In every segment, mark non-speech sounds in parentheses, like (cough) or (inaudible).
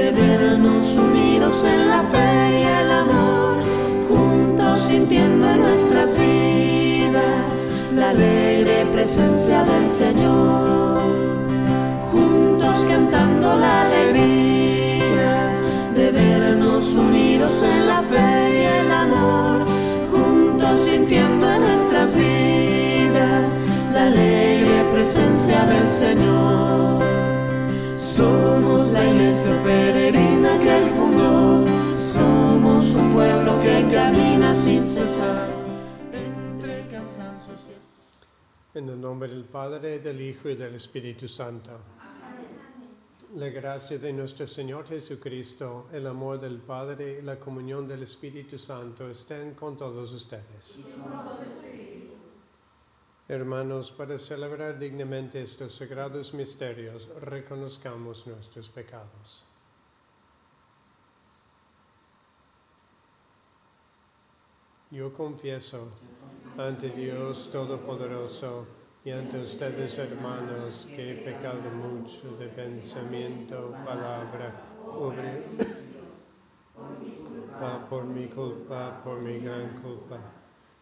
De vernos unidos en la fe y el amor, juntos sintiendo en nuestras vidas la alegre presencia del Señor, juntos cantando la alegría de vernos unidos en la fe y el amor, juntos sintiendo en nuestras vidas la alegre presencia del Señor. Somos la iglesia peregrina que Él fundó, somos un pueblo que camina sin cesar entre cansancios y En el nombre del Padre, del Hijo y del Espíritu Santo. La gracia de nuestro Señor Jesucristo, el amor del Padre y la comunión del Espíritu Santo estén con todos ustedes. Hermanos, para celebrar dignamente estos sagrados misterios, reconozcamos nuestros pecados. Yo confieso ante Dios Todopoderoso y ante ustedes, hermanos, que he pecado mucho de pensamiento, palabra, obra, por mi culpa, por mi gran culpa.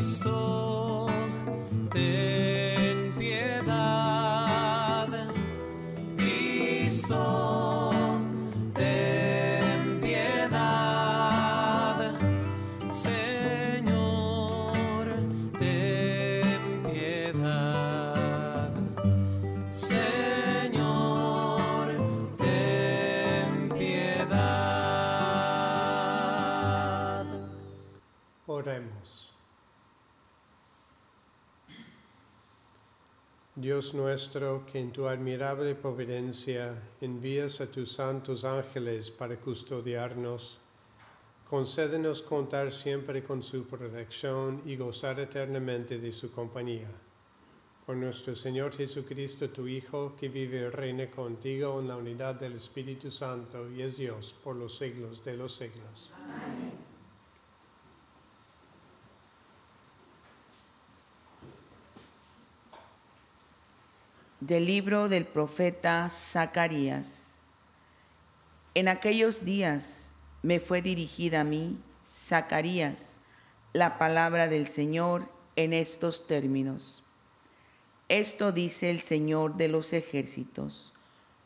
Cristo, Nuestro, que en tu admirable providencia envías a tus santos ángeles para custodiarnos, concédenos contar siempre con su protección y gozar eternamente de su compañía. Por nuestro Señor Jesucristo, tu Hijo, que vive y reina contigo en la unidad del Espíritu Santo y es Dios por los siglos de los siglos. Del libro del profeta Zacarías. En aquellos días me fue dirigida a mí, Zacarías, la palabra del Señor en estos términos. Esto dice el Señor de los ejércitos.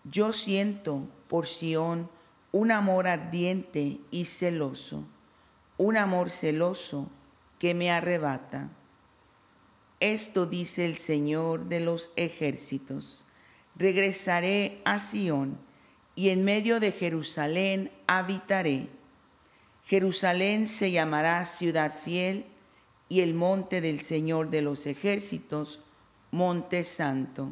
Yo siento por Sión un amor ardiente y celoso, un amor celoso que me arrebata. Esto dice el Señor de los ejércitos. Regresaré a Sión y en medio de Jerusalén habitaré. Jerusalén se llamará ciudad fiel y el monte del Señor de los ejércitos, monte santo.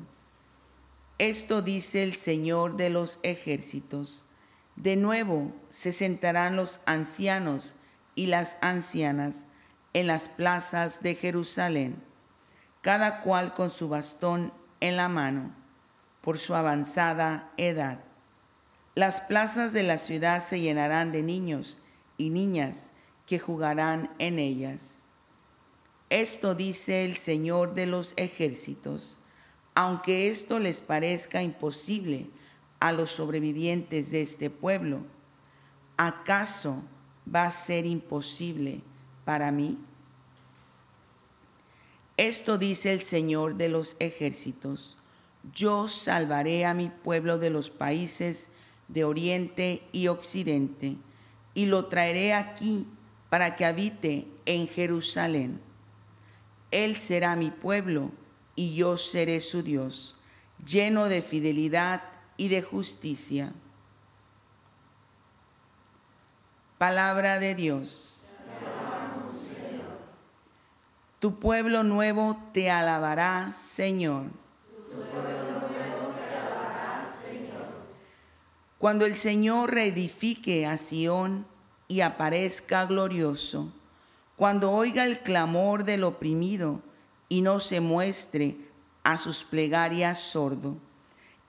Esto dice el Señor de los ejércitos. De nuevo se sentarán los ancianos y las ancianas en las plazas de Jerusalén, cada cual con su bastón en la mano. por su avanzada edad. Las plazas de la ciudad se llenarán de niños y niñas que jugarán en ellas. Esto dice el Señor de los ejércitos, aunque esto les parezca imposible a los sobrevivientes de este pueblo, ¿acaso va a ser imposible para mí? Esto dice el Señor de los ejércitos, yo salvaré a mi pueblo de los países de oriente y occidente, y lo traeré aquí para que habite en Jerusalén. Él será mi pueblo y yo seré su Dios, lleno de fidelidad y de justicia. Palabra de Dios. Tu pueblo nuevo te alabará, Señor. Cuando el Señor reedifique a Sión y aparezca glorioso, cuando oiga el clamor del oprimido y no se muestre a sus plegarias sordo,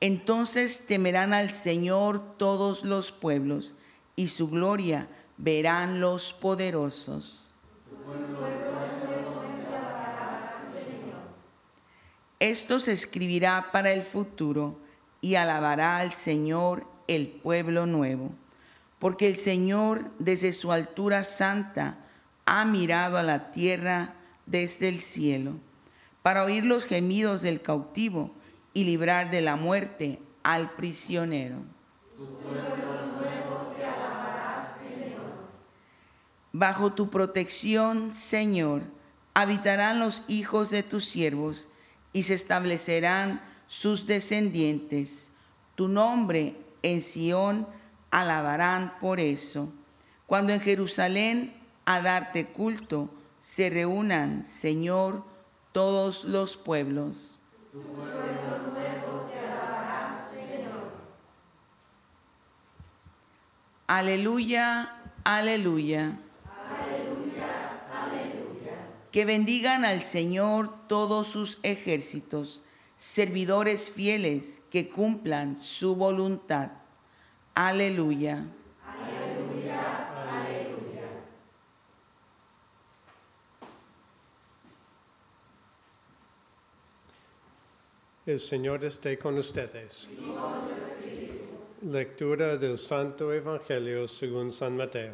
entonces temerán al Señor todos los pueblos y su gloria verán los poderosos. Esto se escribirá para el futuro y alabará al Señor el pueblo nuevo, porque el Señor desde su altura santa ha mirado a la tierra desde el cielo, para oír los gemidos del cautivo y librar de la muerte al prisionero. Bajo tu protección, Señor, habitarán los hijos de tus siervos y se establecerán sus descendientes. Tu nombre en Sión alabarán por eso. Cuando en Jerusalén a darte culto se reúnan, Señor, todos los pueblos. Tu pueblo nuevo te alabará, Señor. Aleluya, aleluya. Que bendigan al Señor todos sus ejércitos, servidores fieles que cumplan su voluntad. Aleluya. El Señor esté con ustedes. Lectura del Santo Evangelio según San Mateo.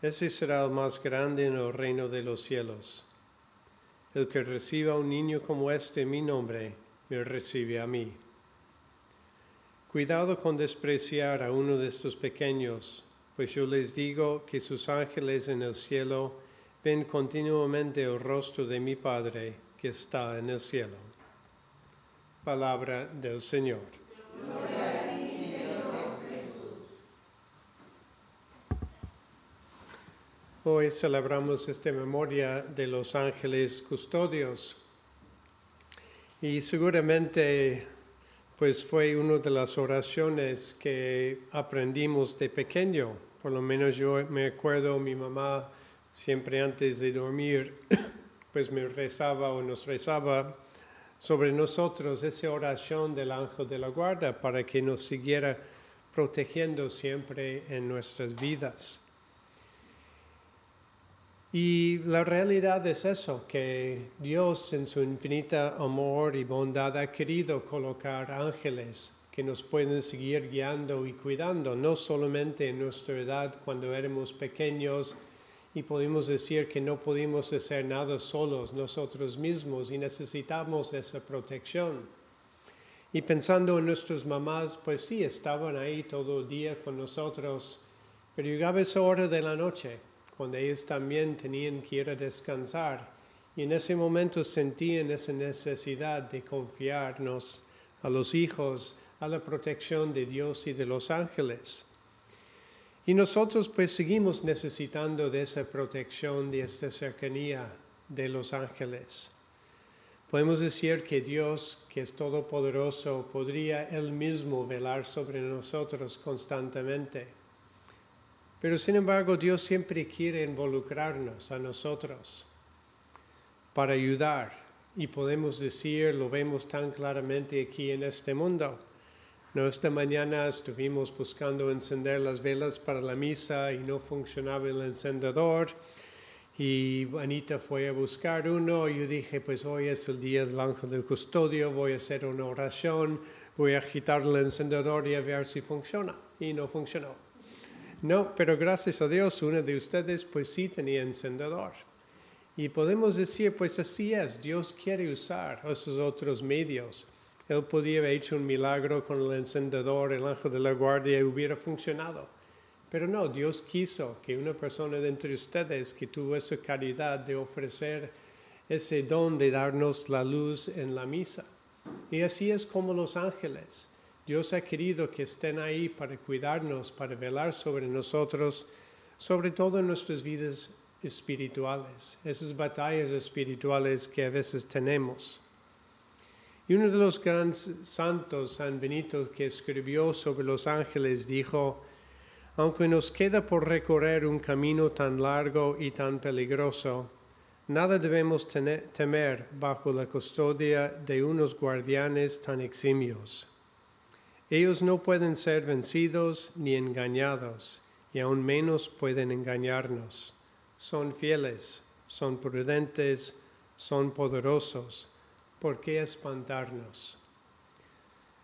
ese será el más grande en el reino de los cielos. El que reciba a un niño como este en mi nombre, me recibe a mí. Cuidado con despreciar a uno de estos pequeños, pues yo les digo que sus ángeles en el cielo ven continuamente el rostro de mi Padre que está en el cielo. Palabra del Señor. Hoy celebramos esta memoria de los ángeles custodios y seguramente pues fue una de las oraciones que aprendimos de pequeño. Por lo menos yo me acuerdo mi mamá siempre antes de dormir (coughs) pues me rezaba o nos rezaba sobre nosotros esa oración del ángel de la guarda para que nos siguiera protegiendo siempre en nuestras vidas. Y la realidad es eso, que Dios en su infinita amor y bondad ha querido colocar ángeles que nos pueden seguir guiando y cuidando, no solamente en nuestra edad cuando éramos pequeños y podemos decir que no pudimos hacer nada solos nosotros mismos y necesitamos esa protección. Y pensando en nuestras mamás, pues sí, estaban ahí todo el día con nosotros, pero llegaba esa hora de la noche cuando ellos también tenían que ir a descansar. Y en ese momento sentían esa necesidad de confiarnos a los hijos, a la protección de Dios y de los ángeles. Y nosotros pues seguimos necesitando de esa protección, de esta cercanía de los ángeles. Podemos decir que Dios, que es todopoderoso, podría Él mismo velar sobre nosotros constantemente. Pero sin embargo, Dios siempre quiere involucrarnos a nosotros para ayudar. Y podemos decir, lo vemos tan claramente aquí en este mundo. No, esta mañana estuvimos buscando encender las velas para la misa y no funcionaba el encendedor. Y Anita fue a buscar uno. Yo dije, pues hoy es el día del ángel del custodio, voy a hacer una oración, voy a agitar el encendedor y a ver si funciona. Y no funcionó. No, pero gracias a Dios, uno de ustedes pues sí tenía encendedor. Y podemos decir, pues así es, Dios quiere usar esos otros medios. Él podía haber hecho un milagro con el encendedor, el ángel de la guardia, hubiera funcionado. Pero no, Dios quiso que una persona de entre ustedes que tuvo esa caridad de ofrecer ese don de darnos la luz en la misa. Y así es como los ángeles. Dios ha querido que estén ahí para cuidarnos, para velar sobre nosotros, sobre todo en nuestras vidas espirituales, esas batallas espirituales que a veces tenemos. Y uno de los grandes santos, San Benito, que escribió sobre los ángeles, dijo, aunque nos queda por recorrer un camino tan largo y tan peligroso, nada debemos temer bajo la custodia de unos guardianes tan eximios. Ellos no pueden ser vencidos ni engañados, y aún menos pueden engañarnos. Son fieles, son prudentes, son poderosos. ¿Por qué espantarnos?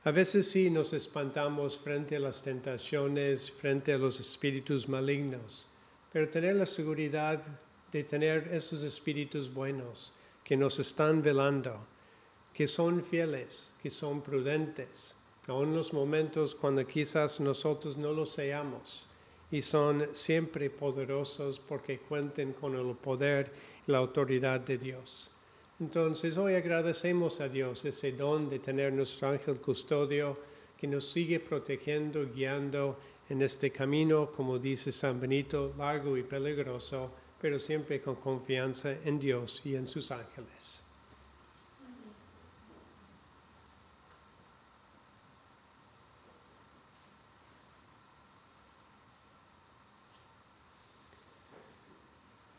A veces sí nos espantamos frente a las tentaciones, frente a los espíritus malignos, pero tener la seguridad de tener esos espíritus buenos que nos están velando, que son fieles, que son prudentes, en los momentos cuando quizás nosotros no lo seamos, y son siempre poderosos porque cuenten con el poder y la autoridad de Dios. Entonces hoy agradecemos a Dios ese don de tener nuestro ángel custodio que nos sigue protegiendo, guiando en este camino, como dice San Benito, largo y peligroso, pero siempre con confianza en Dios y en sus ángeles.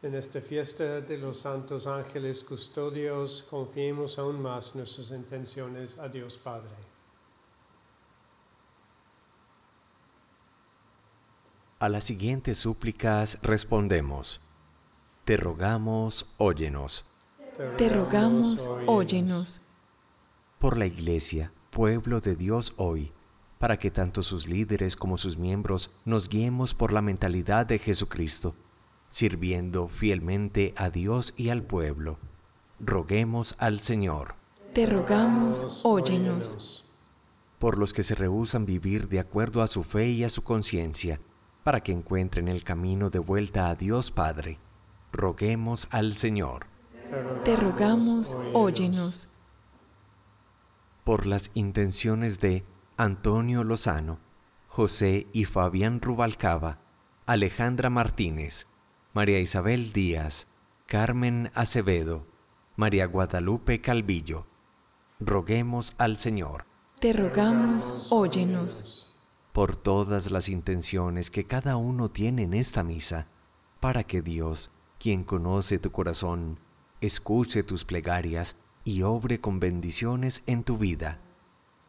En esta fiesta de los santos ángeles custodios, confiemos aún más nuestras intenciones a Dios Padre. A las siguientes súplicas respondemos. Te rogamos, óyenos. Te rogamos, óyenos. Por la Iglesia, pueblo de Dios hoy, para que tanto sus líderes como sus miembros nos guiemos por la mentalidad de Jesucristo sirviendo fielmente a Dios y al pueblo. Roguemos al Señor. Te rogamos, óyenos. Por los que se rehúsan vivir de acuerdo a su fe y a su conciencia, para que encuentren el camino de vuelta a Dios Padre. Roguemos al Señor. Te rogamos, óyenos. Por las intenciones de Antonio Lozano, José y Fabián Rubalcaba, Alejandra Martínez, María Isabel Díaz, Carmen Acevedo, María Guadalupe Calvillo. Roguemos al Señor. Te rogamos, óyenos. Por todas las intenciones que cada uno tiene en esta misa, para que Dios, quien conoce tu corazón, escuche tus plegarias y obre con bendiciones en tu vida.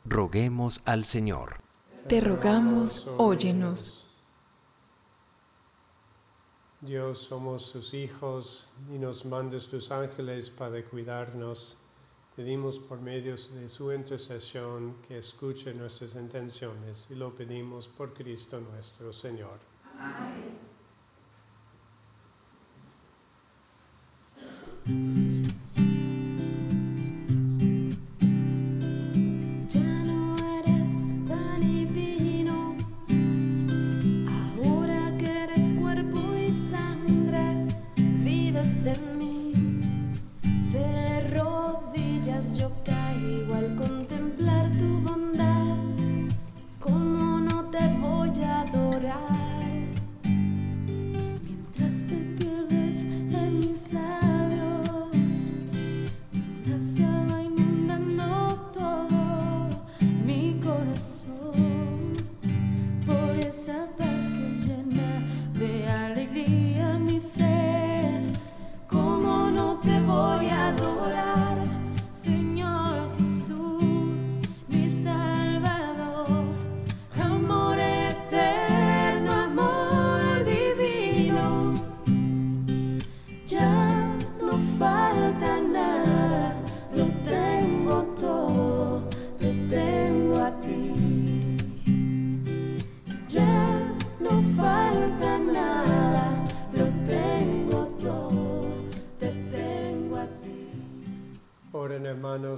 Roguemos al Señor. Te rogamos, óyenos. Dios, somos sus hijos y nos mandas tus ángeles para cuidarnos. Pedimos por medio de su intercesión que escuche nuestras intenciones y lo pedimos por Cristo nuestro Señor. Amén.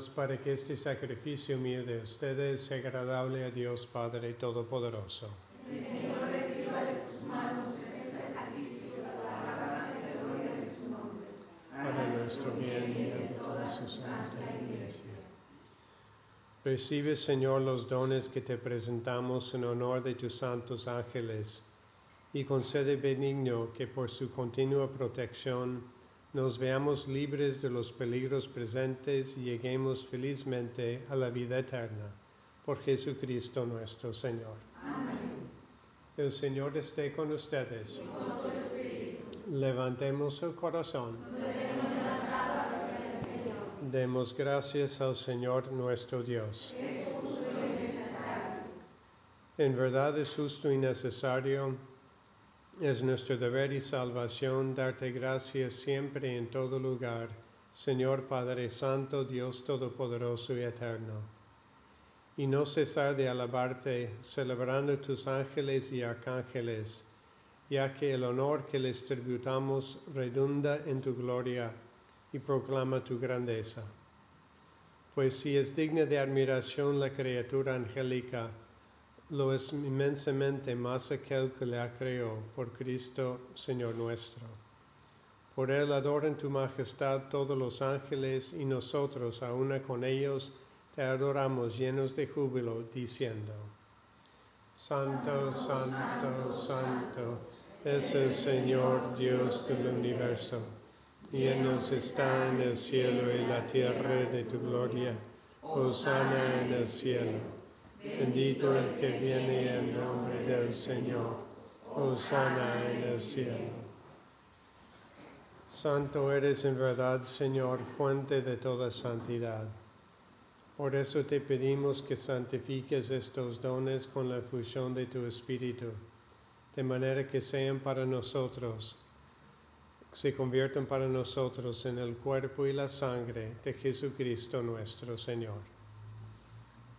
Para que este sacrificio mío de ustedes sea agradable a Dios Padre Todopoderoso. Para nuestro bien y el de toda su. Recibe, Señor, los dones que te presentamos en honor de tus santos ángeles y concede benigno que por su continua protección nos veamos libres de los peligros presentes y lleguemos felizmente a la vida eterna. Por Jesucristo nuestro Señor. El Señor esté con ustedes. Levantemos el corazón. Demos gracias al Señor nuestro Dios. En verdad es justo y necesario, es nuestro deber y salvación darte gracias siempre y en todo lugar, Señor Padre Santo, Dios Todopoderoso y Eterno. Y no cesar de alabarte, celebrando tus ángeles y arcángeles, ya que el honor que les tributamos redunda en tu gloria y proclama tu grandeza. Pues si es digna de admiración la criatura angélica, lo es inmensamente más aquel que la creó por Cristo, Señor nuestro. Por él adoran tu majestad todos los ángeles y nosotros, a una con ellos, te adoramos llenos de júbilo, diciendo, Santo, Santo, Santo, es el Señor Dios del universo. Llenos está en el cielo y la tierra de tu gloria. Hosana en el cielo. Bendito el que viene en nombre del Señor. Hosana en el cielo. Santo eres en verdad, Señor, fuente de toda santidad. Por eso te pedimos que santifiques estos dones con la fusión de tu Espíritu, de manera que sean para nosotros, se conviertan para nosotros en el cuerpo y la sangre de Jesucristo nuestro Señor,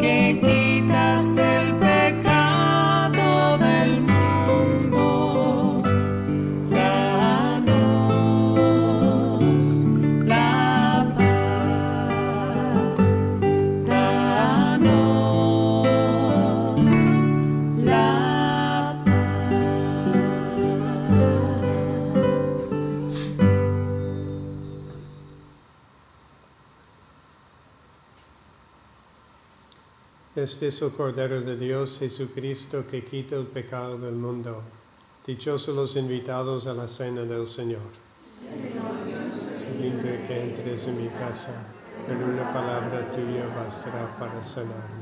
que Este es el Cordero de Dios Jesucristo que quita el pecado del mundo. Dichosos los invitados a la cena del Señor. Sabiendo que entres en mi casa, pero una palabra tuya bastará para sanarme.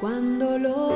Cuando lo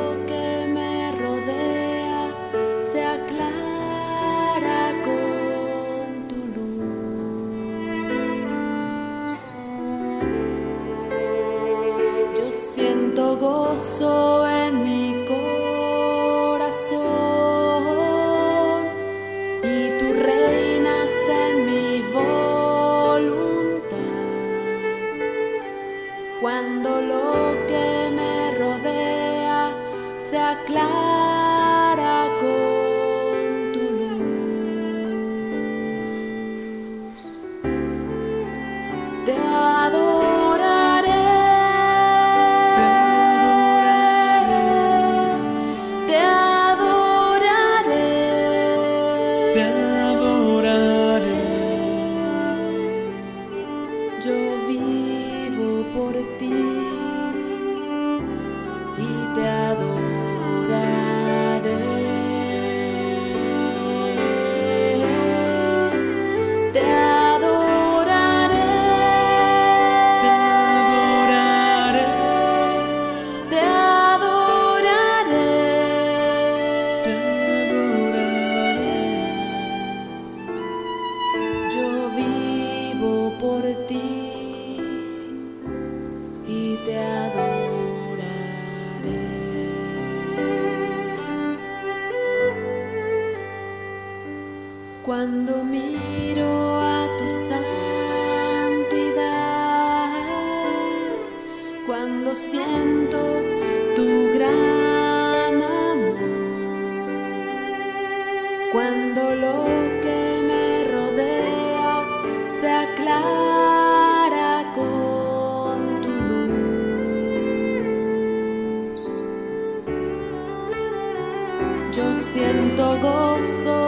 siento gozo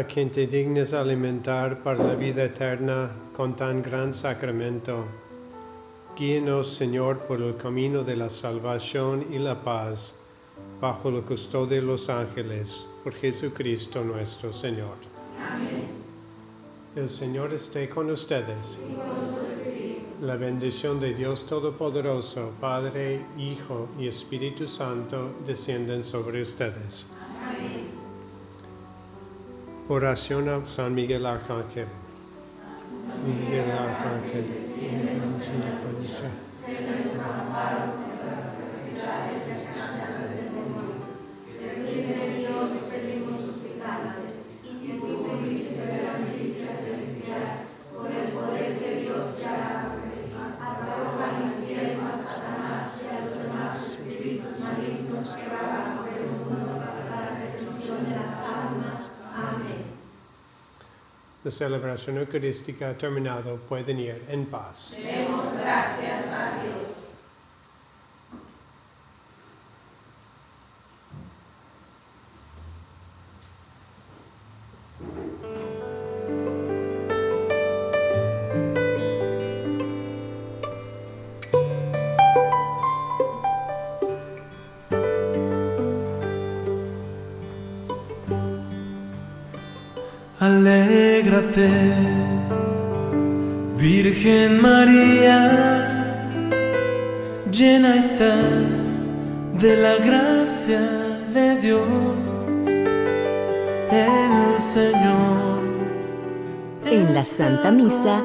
A quien te dignes alimentar para la vida eterna con tan gran sacramento, guíenos, Señor, por el camino de la salvación y la paz, bajo la custodia de los ángeles, por Jesucristo nuestro Señor. Amén. El Señor esté con ustedes. La bendición de Dios Todopoderoso, Padre, Hijo y Espíritu Santo, descienden sobre ustedes. Oración a San Miguel Arcángel. Miguel Arcángel, la celebración eucarística ha terminado. Pueden ir en paz. Alégrate, Virgen María, llena estás de la gracia de Dios, el Señor. En la Santa Misa